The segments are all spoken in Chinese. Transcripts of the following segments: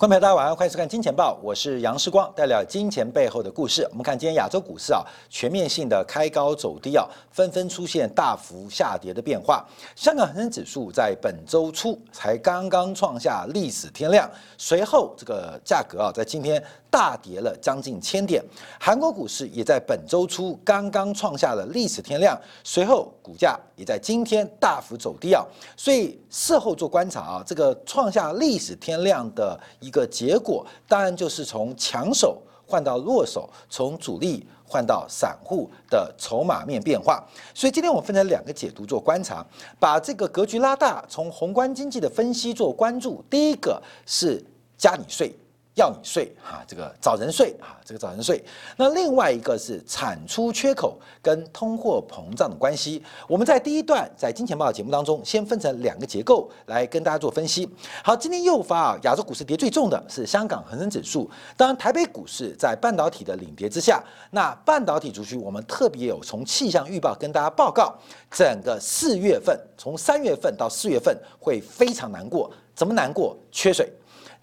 观众朋友，大家晚上好，欢迎收看《金钱报》，我是杨世光，带了金钱背后的故事。我们看今天亚洲股市啊，全面性的开高走低啊，纷纷出现大幅下跌的变化。香港恒生指数在本周初才刚刚创下历史天量，随后这个价格啊，在今天大跌了将近千点。韩国股市也在本周初刚刚创下了历史天量，随后股价也在今天大幅走低啊。所以事后做观察啊，这个创下历史天量的一。个结果当然就是从强手换到弱手，从主力换到散户的筹码面变化。所以今天我们分成两个解读做观察，把这个格局拉大，从宏观经济的分析做关注。第一个是加你税。要你税哈，这个找人税啊，这个找人税。那另外一个是产出缺口跟通货膨胀的关系。我们在第一段在金钱豹的节目当中，先分成两个结构来跟大家做分析。好，今天诱发啊亚洲股市跌最重的是香港恒生指数，当然台北股市在半导体的领跌之下，那半导体族群我们特别有从气象预报跟大家报告，整个四月份从三月份到四月份会非常难过，怎么难过？缺水，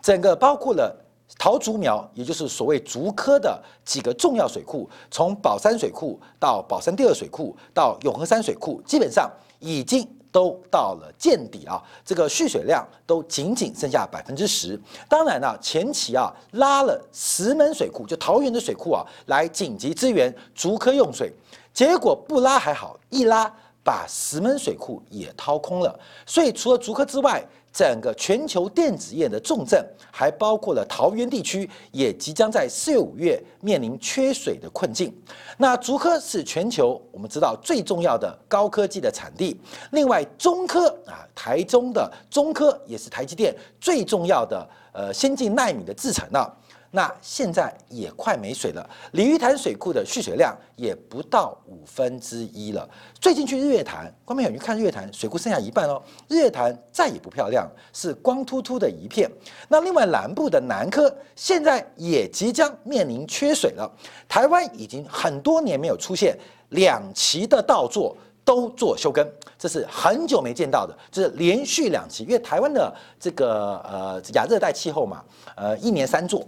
整个包括了。桃竹苗，也就是所谓竹科的几个重要水库，从宝山水库到宝山第二水库到永和山水库，基本上已经都到了见底啊，这个蓄水量都仅仅剩下百分之十。当然了，前期啊拉了石门水库，就桃园的水库啊，来紧急支援竹科用水，结果不拉还好，一拉把石门水库也掏空了。所以除了竹科之外，整个全球电子业的重镇，还包括了桃园地区，也即将在四月、五月面临缺水的困境。那竹科是全球我们知道最重要的高科技的产地，另外中科啊，台中的中科也是台积电最重要的呃先进纳米的制程啊。那现在也快没水了，鲤鱼潭水库的蓄水量也不到五分之一了。最近去日月潭，观众朋友去看日月潭，水库剩下一半哦，日月潭再也不漂亮，是光秃秃的一片。那另外南部的南科现在也即将面临缺水了。台湾已经很多年没有出现两期的稻作都做休耕，这是很久没见到的，就是连续两期，因为台湾的这个呃亚热带气候嘛，呃一年三作。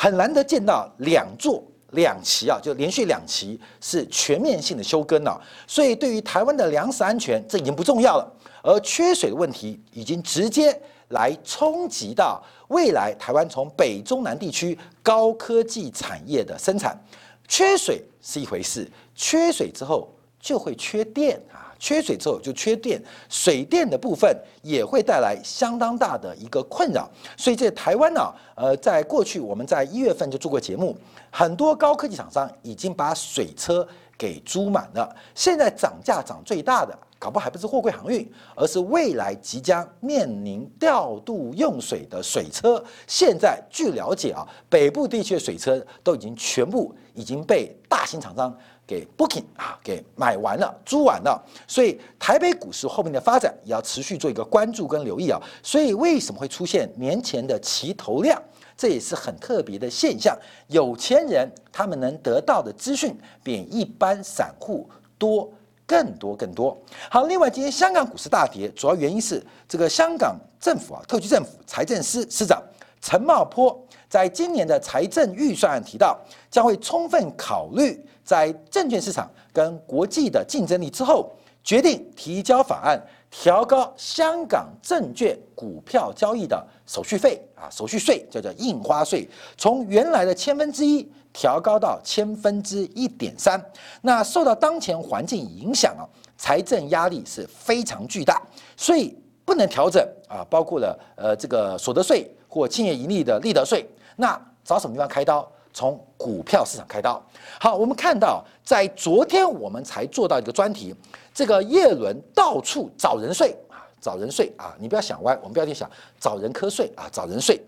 很难得见到两座两期啊，就连续两期是全面性的休耕了，所以对于台湾的粮食安全，这已经不重要了。而缺水的问题已经直接来冲击到未来台湾从北中南地区高科技产业的生产。缺水是一回事，缺水之后就会缺电啊。缺水之后就缺电，水电的部分也会带来相当大的一个困扰。所以在台湾呢，呃，在过去我们在一月份就做过节目，很多高科技厂商已经把水车给租满了。现在涨价涨最大的，搞不好还不是货柜航运，而是未来即将面临调度用水的水车。现在据了解啊，北部地区的水车都已经全部已经被大型厂商。给 booking 啊，给买完了，租完了，所以台北股市后面的发展也要持续做一个关注跟留意啊。所以为什么会出现年前的齐头量，这也是很特别的现象。有钱人他们能得到的资讯比一般散户多更多更多。好，另外今天香港股市大跌，主要原因是这个香港政府啊，特区政府财政司司长陈茂波在今年的财政预算案提到，将会充分考虑。在证券市场跟国际的竞争力之后，决定提交法案，调高香港证券股票交易的手续费啊，手续税叫做印花税，从原来的千分之一调高到千分之一点三。那受到当前环境影响啊，财政压力是非常巨大，所以不能调整啊，包括了呃这个所得税或企业盈利的利得税。那找什么地方开刀？从股票市场开刀。好，我们看到在昨天我们才做到一个专题，这个叶伦到处找人睡啊，找人睡啊，你不要想歪，我们不要去想找人瞌睡啊，找人睡。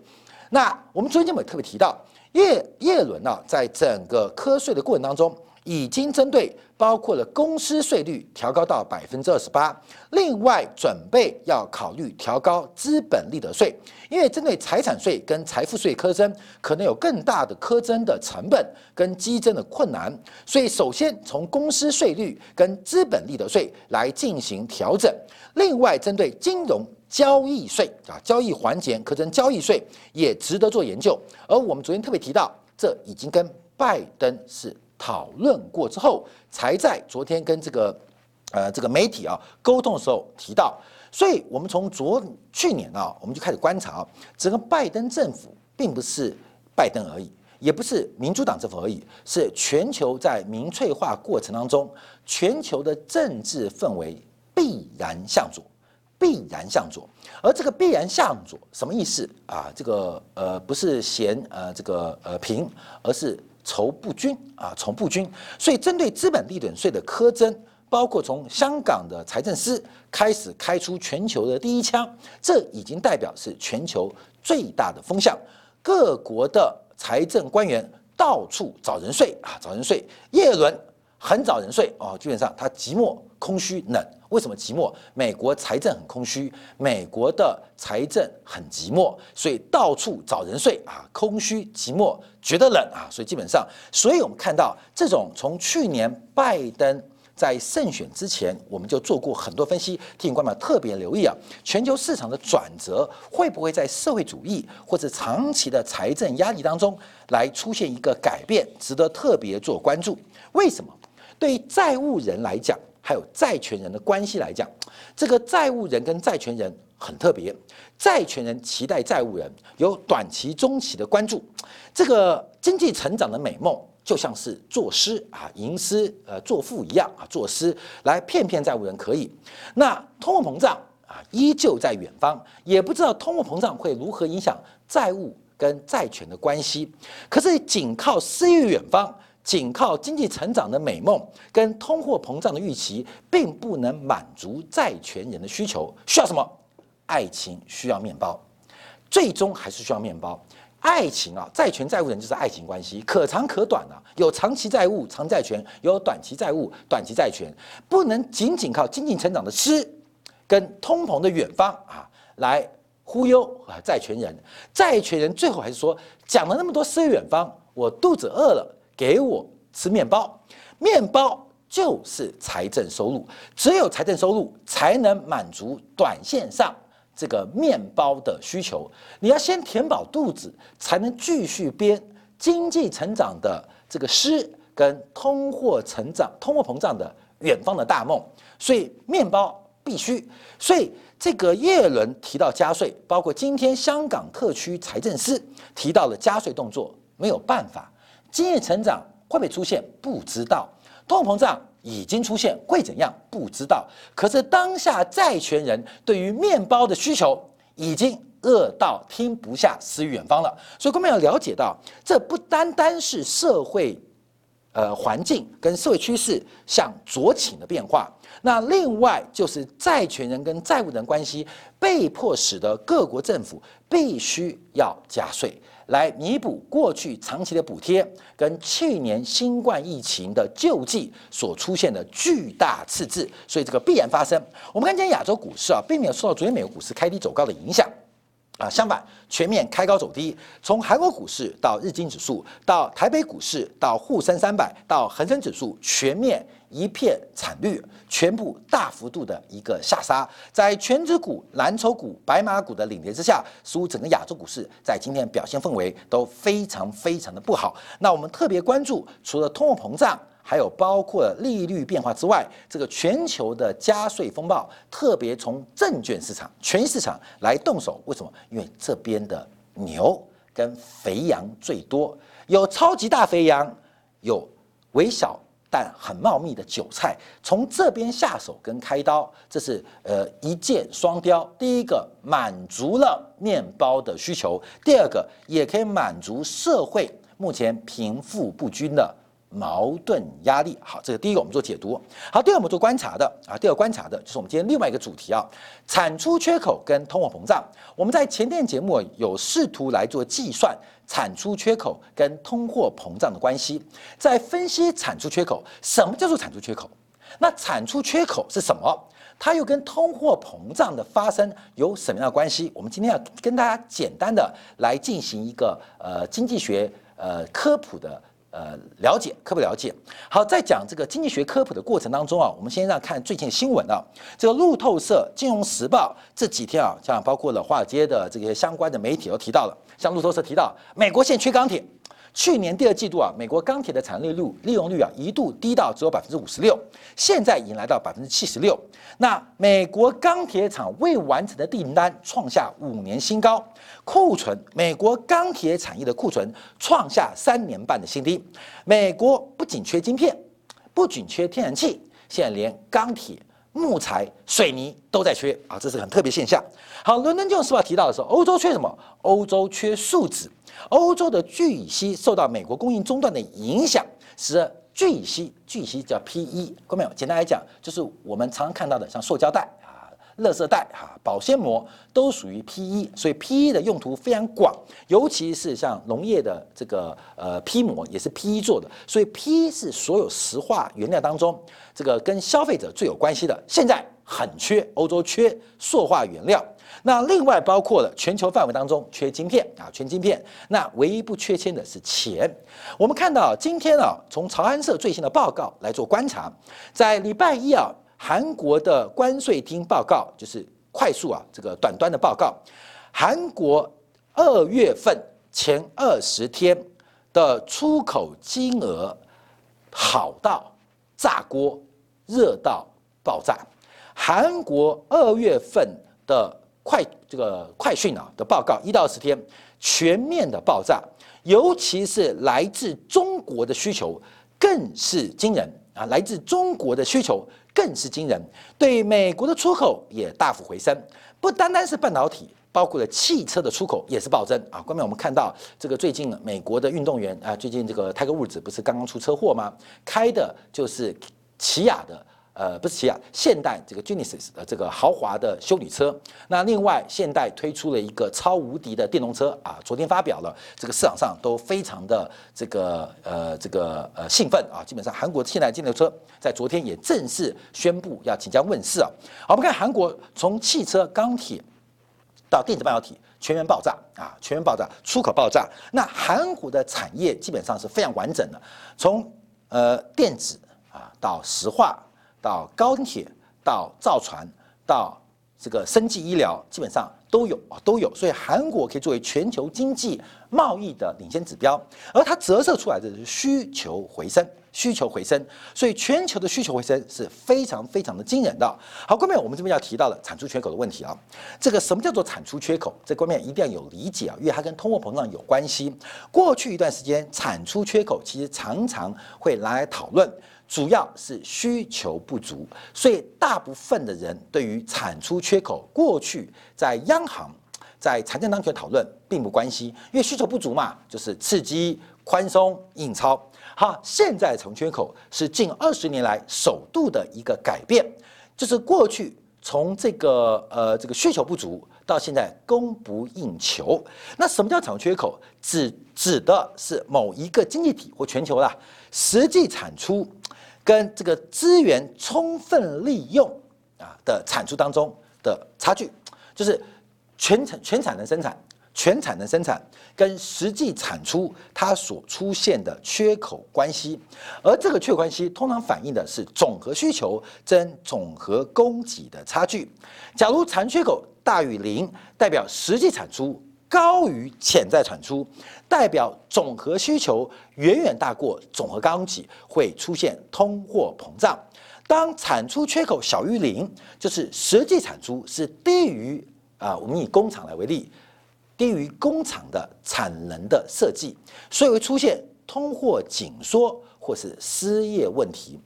那我们昨天节目也特别提到，叶叶伦啊，在整个瞌睡的过程当中，已经针对包括了公司税率调高到百分之二十八，另外准备要考虑调高资本利得税，因为针对财产税跟财富税苛征，可能有更大的苛征的成本跟激增的困难，所以首先从公司税率跟资本利得税来进行调整，另外针对金融交易税啊，交易环节可征交易税也值得做研究，而我们昨天特别提到，这已经跟拜登是。讨论过之后，才在昨天跟这个呃这个媒体啊沟通的时候提到，所以我们从昨去年啊，我们就开始观察啊，整个拜登政府并不是拜登而已，也不是民主党政府而已，是全球在民粹化过程当中，全球的政治氛围必然向左，必然向左，而这个必然向左什么意思啊？这个呃不是嫌呃这个呃平，而是。筹不均啊，筹不均，所以针对资本利得税的苛征，包括从香港的财政司开始开出全球的第一枪，这已经代表是全球最大的风向。各国的财政官员到处找人税啊，找人税。耶伦很找人税哦，基本上他寂寞、空虚、冷。为什么寂寞？美国财政很空虚，美国的财政很寂寞，所以到处找人睡啊，空虚寂寞，觉得冷啊，所以基本上，所以我们看到这种从去年拜登在胜选之前，我们就做过很多分析，提醒观众特别留意啊，全球市场的转折会不会在社会主义或者长期的财政压力当中来出现一个改变，值得特别做关注。为什么？对债务人来讲。还有债权人的关系来讲，这个债务人跟债权人很特别。债权人期待债务人有短期、中期的关注。这个经济成长的美梦就像是作诗啊，吟诗呃作赋一样啊，作诗来骗骗债务人可以。那通货膨胀啊，依旧在远方，也不知道通货膨胀会如何影响债务跟债权的关系。可是仅靠诗与远方。仅靠经济成长的美梦跟通货膨胀的预期，并不能满足债权人的需求。需要什么？爱情需要面包，最终还是需要面包。爱情啊，债权债务人就是爱情关系，可长可短啊。有长期债务、长债权；有短期债务、短期债权。不能仅仅靠经济成长的诗跟通膨的远方啊来忽悠啊债权人。债权人最后还是说，讲了那么多诗远方，我肚子饿了。给我吃面包，面包就是财政收入，只有财政收入才能满足短线上这个面包的需求。你要先填饱肚子，才能继续编经济成长的这个诗跟通货成长、通货膨胀的远方的大梦。所以面包必须。所以这个叶伦提到加税，包括今天香港特区财政司提到了加税动作，没有办法。经济成长会不会出现？不知道。通货膨胀已经出现，会怎样？不知道。可是当下债权人对于面包的需求已经饿到听不下诗与远方了。所以，我们要了解到，这不单单是社会呃环境跟社会趋势向左倾的变化，那另外就是债权人跟债务人关系被迫使得各国政府必须要加税。来弥补过去长期的补贴跟去年新冠疫情的救济所出现的巨大赤字，所以这个必然发生。我们看今天亚洲股市啊，并没有受到昨天美国股市开低走高的影响。啊，相反，全面开高走低。从韩国股市到日经指数，到台北股市，到沪深三百，到恒生指数，全面一片惨绿，全部大幅度的一个下杀。在全指股、蓝筹股、白马股的领跌之下，似乎整个亚洲股市在今天表现氛围都非常非常的不好。那我们特别关注，除了通货膨胀。还有包括利率变化之外，这个全球的加税风暴，特别从证券市场、权益市场来动手。为什么？因为这边的牛跟肥羊最多，有超级大肥羊，有微小但很茂密的韭菜。从这边下手跟开刀，这是呃一箭双雕。第一个满足了面包的需求，第二个也可以满足社会目前贫富不均的。矛盾压力。好，这个第一个，我们做解读。好，第二个我们做观察的啊，第二个观察的就是我们今天另外一个主题啊，产出缺口跟通货膨胀。我们在前天节目有试图来做计算产出缺口跟通货膨胀的关系，在分析产出缺口，什么叫做产出缺口？那产出缺口是什么？它又跟通货膨胀的发生有什么样的关系？我们今天要跟大家简单的来进行一个呃经济学呃科普的呃了解，科普了解。好，在讲这个经济学科普的过程当中啊，我们先让看最近新闻啊，这个路透社、金融时报这几天啊，像包括了华尔街的这些相关的媒体都提到了，像路透社提到，美国现缺钢铁。去年第二季度啊，美国钢铁的产利率利用率啊一度低到只有百分之五十六，现在已经来到百分之七十六。那美国钢铁厂未完成的订单创下五年新高，库存美国钢铁产业的库存创下三年半的新低。美国不仅缺晶片，不仅缺天然气，现在连钢铁、木材、水泥都在缺啊，这是很特别现象。好，伦敦金融时报提到的时候，欧洲缺什么？欧洲缺树脂。欧洲的聚乙烯受到美国供应中断的影响，使聚乙烯，聚乙烯叫 PE，看到没有？简单来讲，就是我们常常看到的，像塑胶袋、垃圾袋哈、保鲜膜都属于 PE，所以 PE 的用途非常广，尤其是像农业的这个呃 P 膜也是 PE 做的，所以 PE 是所有石化原料当中这个跟消费者最有关系的。现在很缺，欧洲缺塑化原料。那另外包括了全球范围当中缺晶片啊，缺晶片。那唯一不缺钱的是钱。我们看到今天啊，从朝安社最新的报告来做观察，在礼拜一啊，韩国的关税厅报告就是快速啊这个短端的报告，韩国二月份前二十天的出口金额好到炸锅，热到爆炸。韩国二月份的快这个快讯啊的报告，一到十天全面的爆炸，尤其是来自中国的需求更是惊人啊！来自中国的需求更是惊人，对美国的出口也大幅回升，不单单是半导体，包括了汽车的出口也是暴增啊！关面我们看到这个最近美国的运动员啊，最近这个泰格伍兹不是刚刚出车祸吗？开的就是起亚的。呃，不是起亚，现代这个 Genesis 的这个豪华的修理车。那另外，现代推出了一个超无敌的电动车啊，昨天发表了，这个市场上都非常的这个呃这个呃兴奋啊。基本上，韩国现代电动车在昨天也正式宣布要即将问世啊。我们看韩国从汽车、钢铁到电子半导体全员爆炸啊，全员爆炸，出口爆炸。那韩国的产业基本上是非常完整的，从呃电子啊到石化。到高铁，到造船，到这个生技医疗，基本上都有啊，都有。所以韩国可以作为全球经济贸易的领先指标，而它折射出来的是需求回升，需求回升。所以全球的需求回升是非常非常的惊人的。好，关面我们这边要提到了产出缺口的问题啊。这个什么叫做产出缺口？这关面一定要有理解啊，因为它跟通货膨胀有关系。过去一段时间，产出缺口其实常常会拿来讨论。主要是需求不足，所以大部分的人对于产出缺口，过去在央行在财政当局的讨论并不关心，因为需求不足嘛，就是刺激宽松印钞。好，现在产缺口是近二十年来首度的一个改变，就是过去从这个呃这个需求不足到现在供不应求。那什么叫产出缺口？指指的是某一个经济体或全球的实际产出。跟这个资源充分利用啊的产出当中的差距，就是全产全产能生产，全产能生产跟实际产出它所出现的缺口关系，而这个缺口关系通常反映的是总和需求跟总和供给的差距。假如产缺口大于零，代表实际产出。高于潜在产出，代表总和需求远远大过总和供给，会出现通货膨胀。当产出缺口小于零，就是实际产出是低于啊，我们以工厂来为例，低于工厂的产能的设计，所以会出现通货紧缩或是失业问题。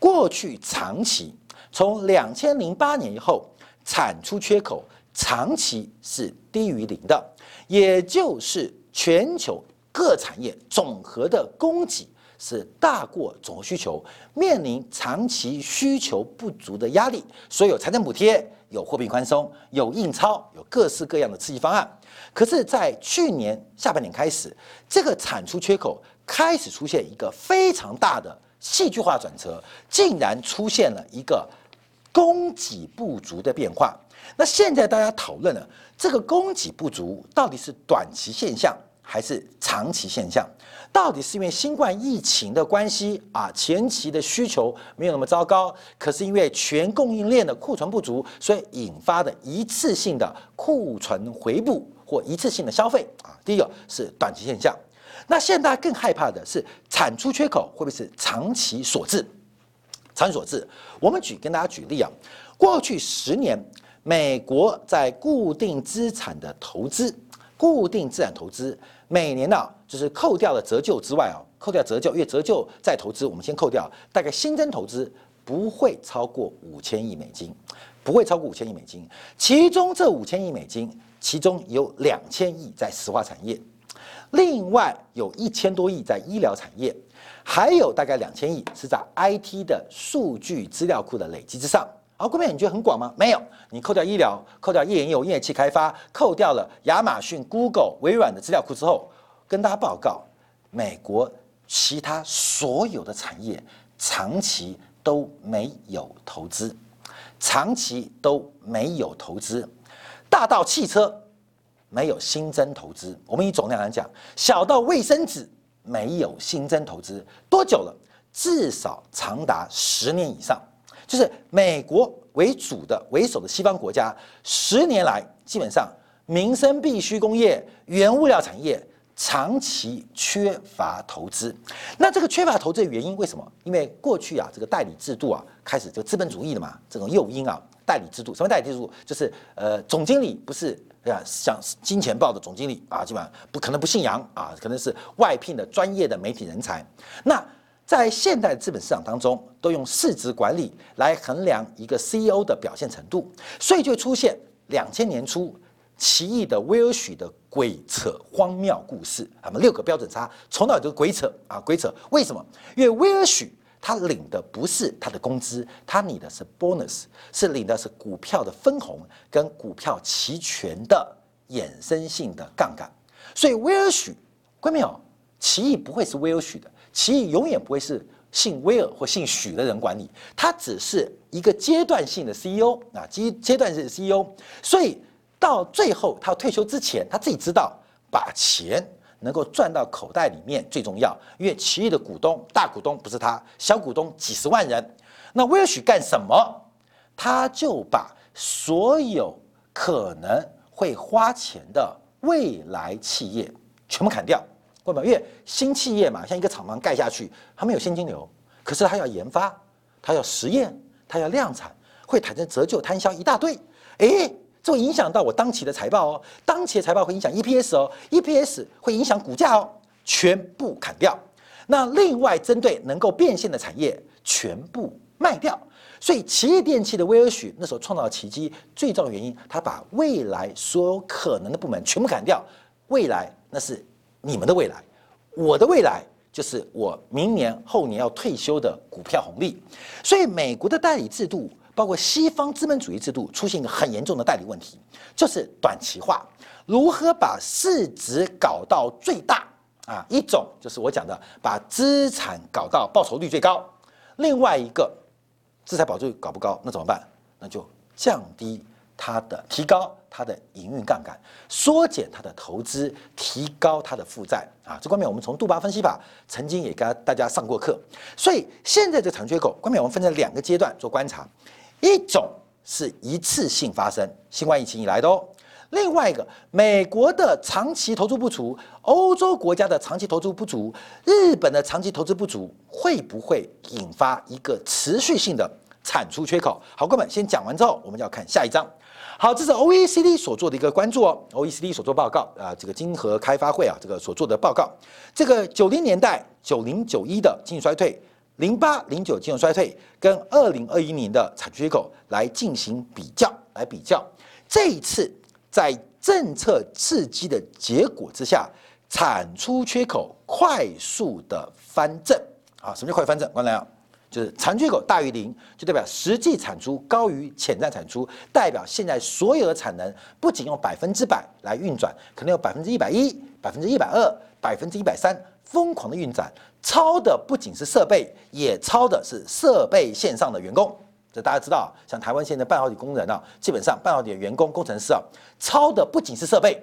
过去长期从两千零八年以后，产出缺口长期是低于零的。也就是全球各产业总和的供给是大过总需求，面临长期需求不足的压力，所以有财政补贴、有货币宽松、有印钞、有各式各样的刺激方案。可是，在去年下半年开始，这个产出缺口开始出现一个非常大的戏剧化转折，竟然出现了一个供给不足的变化。那现在大家讨论了这个供给不足到底是短期现象还是长期现象？到底是因为新冠疫情的关系啊，前期的需求没有那么糟糕，可是因为全供应链的库存不足，所以引发的一次性的库存回补或一次性的消费啊？第一个是短期现象。那现在更害怕的是产出缺口会不会是长期所致？长期所致，我们举跟大家举例啊，过去十年。美国在固定资产的投资，固定资产投资每年呢，就是扣掉了折旧之外啊，扣掉折旧，因为折旧再投资，我们先扣掉，大概新增投资不会超过五千亿美金，不会超过五千亿美金。其中这五千亿美金，其中有两千亿在石化产业，另外有一千多亿在医疗产业，还有大概两千亿是在 IT 的数据资料库的累积之上。好，各位，你觉得很广吗？没有，你扣掉医疗，扣掉页岩油、页气开发，扣掉了亚马逊、Google、微软的资料库之后，跟大家报告，美国其他所有的产业长期都没有投资，长期都没有投资，大到汽车没有新增投资，我们以总量来讲，小到卫生纸没有新增投资，多久了？至少长达十年以上。就是美国为主的为首的西方国家，十年来基本上民生必需工业、原物料产业长期缺乏投资。那这个缺乏投资的原因为什么？因为过去啊，这个代理制度啊，开始就资本主义的嘛，这种诱因啊，代理制度什么代理制度？就是呃，总经理不是啊，像金钱豹的总经理啊，基本上不可能不姓杨啊，可能是外聘的专业的媒体人才。那在现代资本市场当中，都用市值管理来衡量一个 CEO 的表现程度，所以就出现两千年初奇异的威尔许的鬼扯荒谬故事。他们六个标准差，从哪就是鬼扯啊，鬼扯。为什么？因为威尔许他领的不是他的工资，他领的是 bonus，是领的是股票的分红跟股票期权的衍生性的杠杆。所以威尔许，关没有？奇异不会是威尔许的。其实永远不会是姓威尔或姓许的人管理，他只是一个阶段性的 CEO 啊，阶阶段性的 CEO，所以到最后他退休之前，他自己知道把钱能够赚到口袋里面最重要，因为奇异的股东大股东不是他，小股东几十万人，那威尔许干什么？他就把所有可能会花钱的未来企业全部砍掉。为什么？因为新企业嘛，像一个厂房盖下去，它没有现金流，可是它要研发，它要实验，它要量产，会产生折旧摊销一大堆。哎，这会影响到我当期的财报哦，当期的财报会影响 EPS 哦，EPS 会影响股价哦，全部砍掉。那另外针对能够变现的产业，全部卖掉。所以，奇异电器的威尔许那时候创造奇迹，最重要的原因，他把未来所有可能的部门全部砍掉。未来那是。你们的未来，我的未来就是我明年后年要退休的股票红利。所以，美国的代理制度，包括西方资本主义制度，出现一个很严重的代理问题，就是短期化。如何把市值搞到最大啊？一种就是我讲的，把资产搞到报酬率最高；另外一个，资产保值率搞不高，那怎么办？那就降低它的提高。它的营运杠杆，缩减它的投资，提高它的负债啊！这方面我们从杜巴分析法曾经也跟大家上过课。所以现在这长缺口，关面我们分成两个阶段做观察，一种是一次性发生新冠疫情以来的哦，另外一个美国的长期投资不足，欧洲国家的长期投资不足，日本的长期投资不足，会不会引发一个持续性的产出缺口？好，哥们先讲完之后，我们要看下一章。好，这是 OECD 所做的一个关注哦，OECD 所做报告啊，这个金河开发会啊，这个所做的报告，这个九零年代九零九一的经济衰退，零八零九金融衰退，跟二零二一年的产出缺口来进行比较，来比较，这一次在政策刺激的结果之下，产出缺口快速的翻正。啊，什么叫快翻正？观众啊，就是产出缺口大于零，就代表实际产出高于潜在产出，代表现在所有的产能不仅用百分之百来运转，可能有百分之一百一、百分之一百二、百分之一百三疯狂的运转，超的不仅是设备，也超的是设备线上的员工。这大家知道，像台湾现在半导体工人啊，基本上半导体的员工、工程师啊，超的不仅是设备，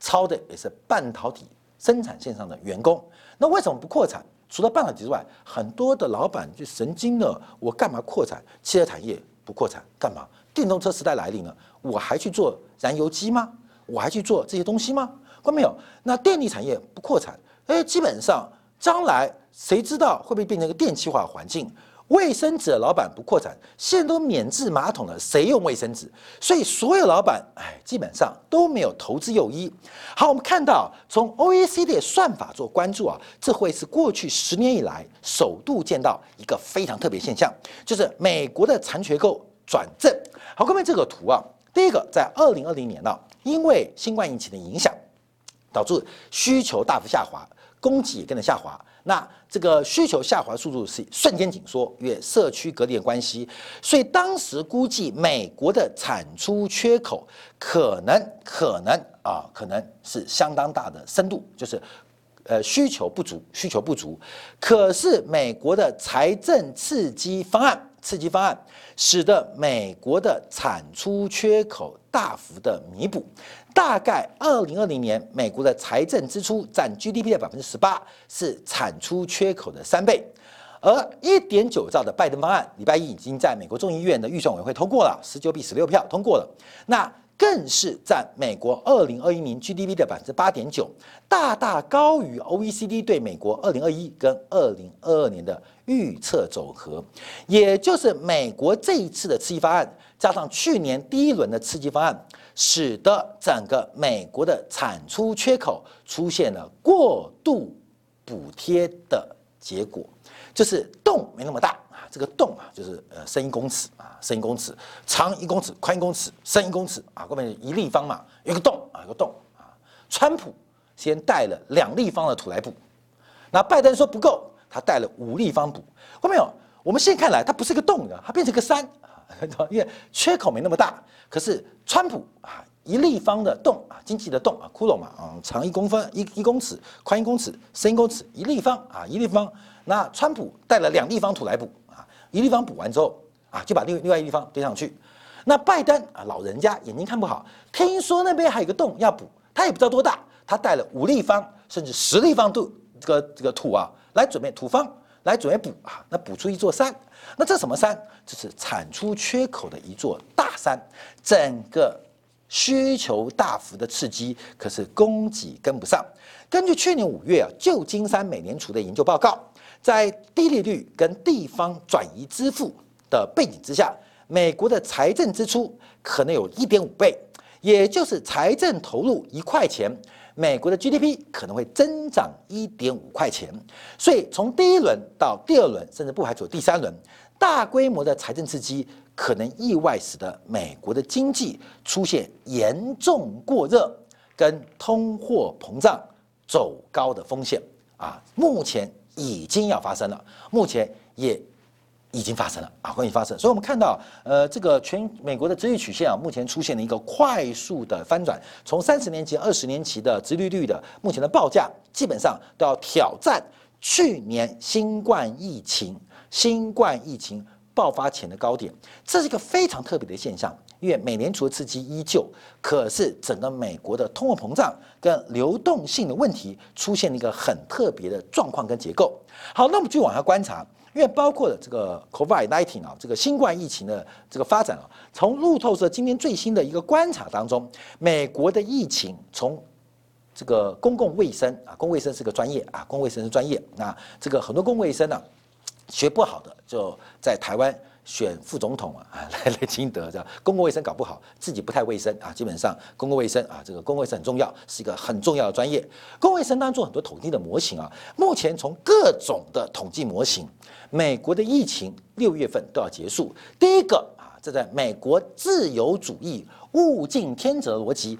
超的也是半导体生产线上的员工。那为什么不扩产？除了半导体之外，很多的老板就神经了，我干嘛扩产？汽车产业不扩产干嘛？电动车时代来临了，我还去做燃油机吗？我还去做这些东西吗？关没有？那电力产业不扩产，哎，基本上将来谁知道会不会变成一个电气化环境？卫生纸的老板不扩产，现在都免治马桶了，谁用卫生纸？所以所有老板，哎，基本上都没有投资诱因。好，我们看到从 OECD 算法做关注啊，这会是过去十年以来首度见到一个非常特别现象，就是美国的残缺购转正。好，各位这个图啊，第一个在二零二零年呢，因为新冠疫情的影响，导致需求大幅下滑，供给也跟着下滑。那这个需求下滑速度是瞬间紧缩，因为社区隔离的关系，所以当时估计美国的产出缺口可能可能啊，可能是相当大的深度，就是呃需求不足，需求不足。可是美国的财政刺激方案。刺激方案使得美国的产出缺口大幅的弥补，大概二零二零年美国的财政支出占 GDP 的百分之十八，是产出缺口的三倍。而一点九兆的拜登方案，礼拜一已经在美国众议院的预算委员会通过了，十九比十六票通过了。那更是占美国二零二一年 GDP 的百分之八点九，大大高于 OECD 对美国二零二一跟二零二二年的预测总和。也就是美国这一次的刺激方案，加上去年第一轮的刺激方案，使得整个美国的产出缺口出现了过度补贴的结果，就是洞没那么大。这个洞啊，就是呃深一公尺啊，深一公尺，长一公尺，宽一公尺，深一公尺啊，后面一立方嘛，有个洞啊，有个洞啊。川普先带了两立方的土来补，那拜登说不够，他带了五立方补。后面有，我们现在看来它不是个洞的，它变成个山啊，因为缺口没那么大。可是川普啊，一立方的洞啊，经济的洞啊，窟窿嘛啊，长一公分一一公尺，宽一公尺，深一公尺，一立方啊，一立方。那川普带了两立方土来补。一立方补完之后啊，就把另另外一立方堆上去。那拜登啊，老人家眼睛看不好，听说那边还有个洞要补，他也不知道多大，他带了五立方甚至十立方度这个这个土啊，来准备土方来准备补啊，那补出一座山。那这什么山？这是产出缺口的一座大山。整个需求大幅的刺激，可是供给跟不上。根据去年五月啊，旧金山美联储的研究报告。在低利率跟地方转移支付的背景之下，美国的财政支出可能有一点五倍，也就是财政投入一块钱，美国的 GDP 可能会增长一点五块钱。所以从第一轮到第二轮，甚至不排除第三轮，大规模的财政刺激可能意外使得美国的经济出现严重过热跟通货膨胀走高的风险啊！目前。已经要发生了，目前也已经发生了啊，会发生。所以，我们看到，呃，这个全美国的殖利率曲线啊，目前出现了一个快速的翻转，从三十年期、二十年期的殖利率的目前的报价，基本上都要挑战去年新冠疫情、新冠疫情爆发前的高点，这是一个非常特别的现象。因为美联储的刺激依旧，可是整个美国的通货膨胀跟流动性的问题出现了一个很特别的状况跟结构。好，那我们继续往下观察，因为包括了这个 COVID-19 啊，这个新冠疫情的这个发展啊，从路透社今天最新的一个观察当中，美国的疫情从这个公共卫生啊，公共卫生是个专业啊，公共卫生是专业，那这个很多公共卫生呢学不好的就在台湾。选副总统啊，来来清德这样，公共卫生搞不好，自己不太卫生啊。基本上公共卫生啊，这个公共卫生很重要，是一个很重要的专业。公共卫生当中很多统计的模型啊，目前从各种的统计模型，美国的疫情六月份都要结束。第一个啊，这在美国自由主义物竞天择逻辑，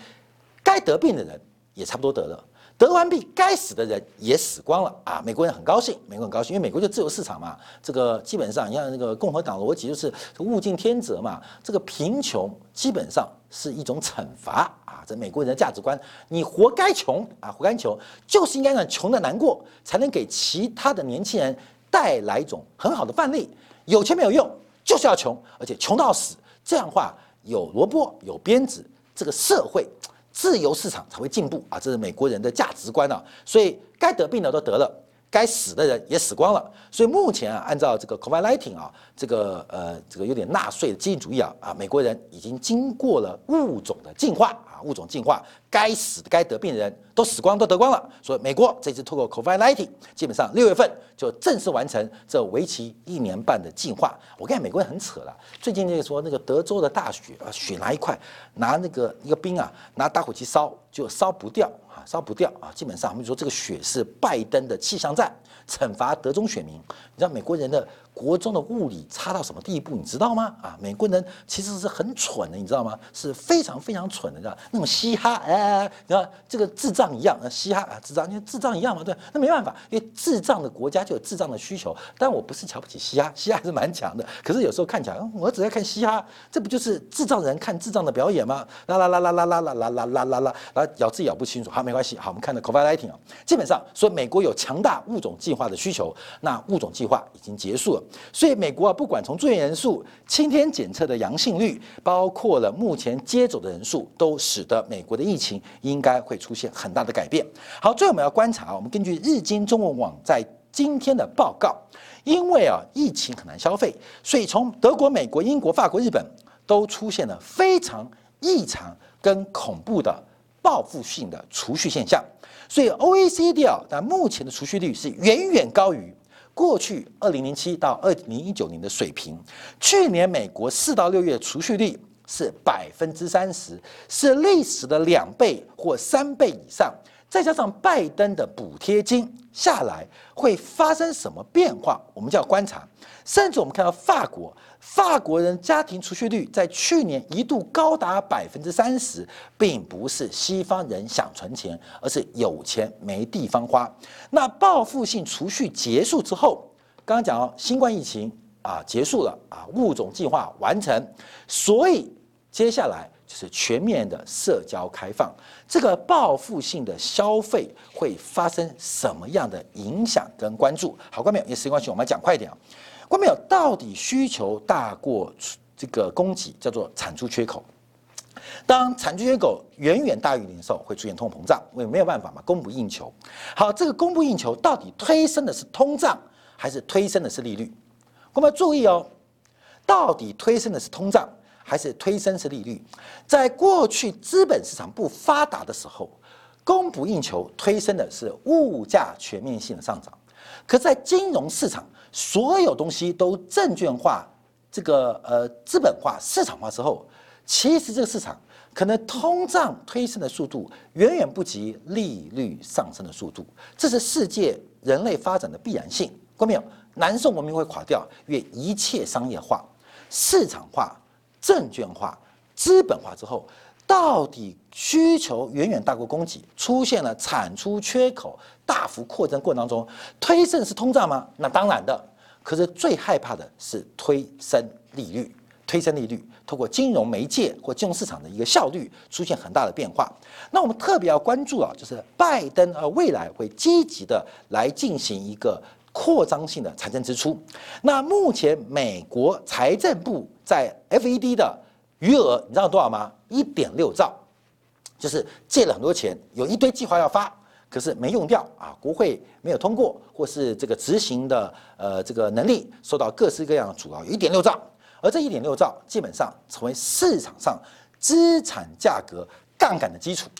该得病的人也差不多得了。得完币，该死的人也死光了啊！美国人很高兴，美国很高兴，因为美国就自由市场嘛。这个基本上，你像那个共和党逻辑就是物竞天择嘛。这个贫穷基本上是一种惩罚啊！这美国人的价值观，你活该穷啊，活该穷，就是应该让穷的难过，才能给其他的年轻人带来一种很好的范例。有钱没有用，就是要穷，而且穷到死。这样话有萝卜有鞭子，这个社会。自由市场才会进步啊！这是美国人的价值观啊，所以该得病的都得了。该死的人也死光了，所以目前啊，按照这个 COVID-19 啊，这个呃，这个有点纳税的基因主义啊啊，美国人已经经过了物种的进化，物种进化，该死、该得病的人都死光，都得光了。所以美国这次透过 COVID-19，基本上六月份就正式完成这为期一年半的进化。我看美国人很扯了，最近那个说那个德州的大雪啊，雪拿一块，拿那个一个冰啊，拿打火机烧就烧不掉啊。烧不掉啊！基本上，我们说这个雪是拜登的气象站，惩罚德中选民。你知道美国人的？国中的物理差到什么地步，你知道吗？啊，美国人其实是很蠢的，你知道吗？是非常非常蠢的，你知道那种嘻哈，哎，你看这个智障一样，嘻哈啊，智障，因为智障一样嘛，对，那没办法，因为智障的国家就有智障的需求。但我不是瞧不起嘻哈，嘻哈还是蛮强的。可是有时候看起来，我只在看嘻哈，这不就是智障人看智障的表演吗？啦啦啦啦啦啦啦啦啦啦啦啦，然后咬字咬不清楚，好，没关系，好，我们看到 COVID-19 啊，基本上说美国有强大物种计划的需求，那物种计划已经结束了。所以美国啊，不管从住院人数、今天检测的阳性率，包括了目前接走的人数，都使得美国的疫情应该会出现很大的改变。好，最后我们要观察啊，我们根据日经中文网在今天的报告，因为啊疫情很难消费，所以从德国、美国、英国、法国、日本都出现了非常异常跟恐怖的报复性的储蓄现象。所以 OECD 啊，但目前的储蓄率是远远高于。过去二零零七到二零一九年的水平，去年美国四到六月储蓄率是百分之三十，是历史的两倍或三倍以上。再加上拜登的补贴金下来，会发生什么变化？我们就要观察。甚至我们看到法国。法国人家庭储蓄率在去年一度高达百分之三十，并不是西方人想存钱，而是有钱没地方花。那报复性储蓄结束之后，刚刚讲哦，新冠疫情啊结束了啊，物种计划完成，所以接下来就是全面的社交开放。这个报复性的消费会发生什么样的影响跟关注？好，观众朋友，因为时间关系，我们讲快一点啊。关没有？到底需求大过这个供给，叫做产出缺口。当产出缺口远远大于零售，会出现通膨胀，因为没有办法嘛，供不应求。好，这个供不应求到底推升的是通胀，还是推升的是利率？我们要注意哦，到底推升的是通胀，还是推升是利率？在过去资本市场不发达的时候，供不应求推升的是物价全面性的上涨。可在金融市场，所有东西都证券化，这个呃资本化、市场化之后，其实这个市场可能通胀推升的速度远远不及利率上升的速度，这是世界人类发展的必然性。关没有？南宋文明会垮掉，因为一切商业化、市场化、证券化、资本化之后。到底需求远远大过供给，出现了产出缺口大幅扩增过程当中，推升是通胀吗？那当然的。可是最害怕的是推升利率，推升利率通过金融媒介或金融市场的一个效率出现很大的变化。那我们特别要关注啊，就是拜登呃未来会积极的来进行一个扩张性的财政支出。那目前美国财政部在 FED 的。余额你知道多少吗？一点六兆，就是借了很多钱，有一堆计划要发，可是没用掉啊，国会没有通过，或是这个执行的呃这个能力受到各式各样的阻挠，有一点六兆，而这一点六兆基本上成为市场上资产价格杠杆的基础。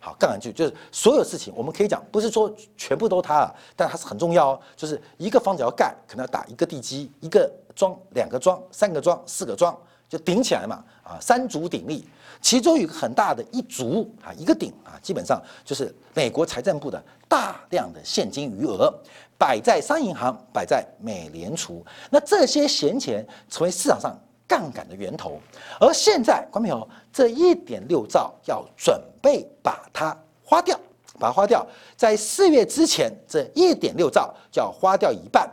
好，杠杆就就是所有事情，我们可以讲，不是说全部都它，但它是很重要哦。就是一个房子要盖，可能要打一个地基，一个桩，两个桩，三个桩，四个桩。就顶起来嘛，啊，三足鼎立，其中有个很大的一足啊，一个顶啊，基本上就是美国财政部的大量的现金余额，摆在商业银行，摆在美联储，那这些闲钱成为市场上杠杆的源头，而现在，观众朋友，这一点六兆要准备把它花掉，把它花掉，在四月之前这一点六兆就要花掉一半，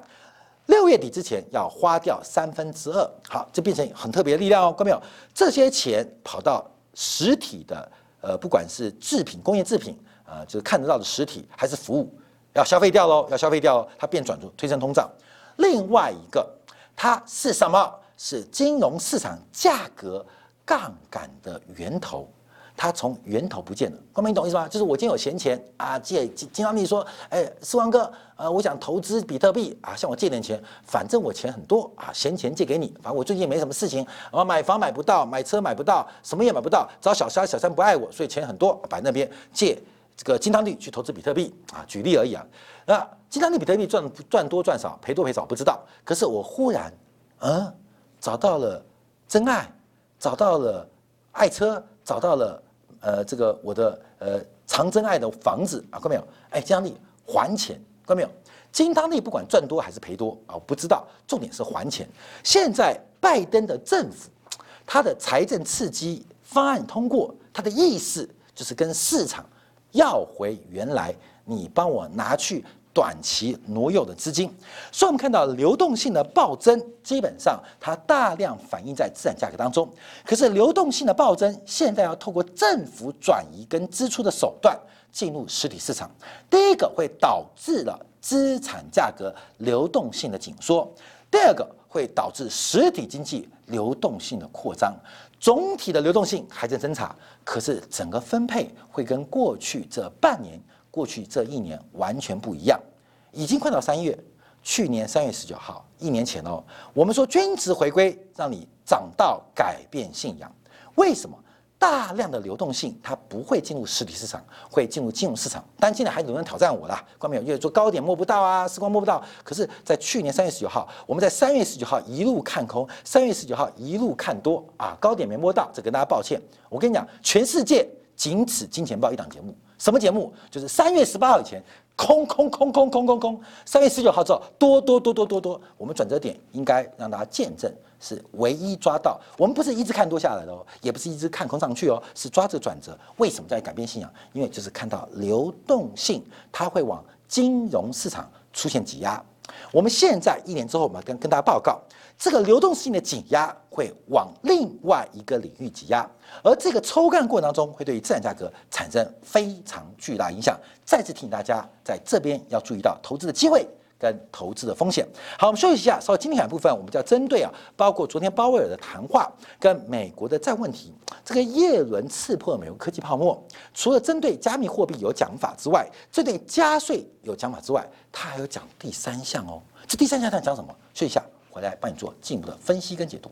六月底之前要花掉三分之二。好，这变成很特别的力量哦，看到没有？这些钱跑到实体的，呃，不管是制品、工业制品，啊，就是看得到的实体还是服务，要消费掉喽，要消费掉，它变转出推升通胀。另外一个，它是什么？是金融市场价格杠杆的源头。它从源头不见了，光明你懂意思吗？就是我今天有闲钱啊，借金金常利说，哎，四万哥，呃，我想投资比特币啊，向我借点钱，反正我钱很多啊，闲钱借给你，反正我最近没什么事情，我买房买不到，买车买不到，什么也买不到，找小三小三不爱我，所以钱很多，摆那边借这个金汤力去投资比特币啊，举例而已啊。那金汤力比特币赚赚多赚少，赔多赔少不知道，可是我忽然嗯找到了真爱，找到了爱车，找到了。呃，这个我的呃长真爱的房子啊，看到没有？哎，金汤力还钱，看到没有？金汤力不管赚多还是赔多啊，不知道，重点是还钱。现在拜登的政府，他的财政刺激方案通过，他的意思就是跟市场要回原来，你帮我拿去。短期挪用的资金，所以我们看到流动性的暴增，基本上它大量反映在资产价格当中。可是流动性的暴增，现在要透过政府转移跟支出的手段进入实体市场，第一个会导致了资产价格流动性的紧缩，第二个会导致实体经济流动性的扩张。总体的流动性还在增长，可是整个分配会跟过去这半年。过去这一年完全不一样，已经快到三月。去年三月十九号，一年前哦，我们说均值回归，让你涨到改变信仰。为什么？大量的流动性它不会进入实体市场，会进入金融市场。但现在还有人挑战我啦，关没有？因为说高点摸不到啊，时光摸不到。可是，在去年三月十九号，我们在三月十九号一路看空，三月十九号一路看多啊，高点没摸到，这跟大家抱歉。我跟你讲，全世界仅此金钱豹一档节目。什么节目？就是三月十八号以前空空空空空空空，三月十九号之后多多多多多多。我们转折点应该让大家见证，是唯一抓到。我们不是一直看多下来的哦，也不是一直看空上去哦，是抓着转折。为什么在改变信仰？因为就是看到流动性，它会往金融市场出现挤压。我们现在一年之后，我们跟跟大家报告。这个流动性的挤压会往另外一个领域挤压，而这个抽干过程当中会对于资产价格产生非常巨大影响。再次提醒大家，在这边要注意到投资的机会跟投资的风险。好，我们休息一下，稍微今天部分，我们就要针对啊，包括昨天鲍威尔的谈话跟美国的债问题，这个叶伦刺破美国科技泡沫，除了针对加密货币有讲法之外，针对加税有讲法之外，他还有讲第三项哦。这第三项他讲什么？休息一下。回来帮你做进一步的分析跟解读。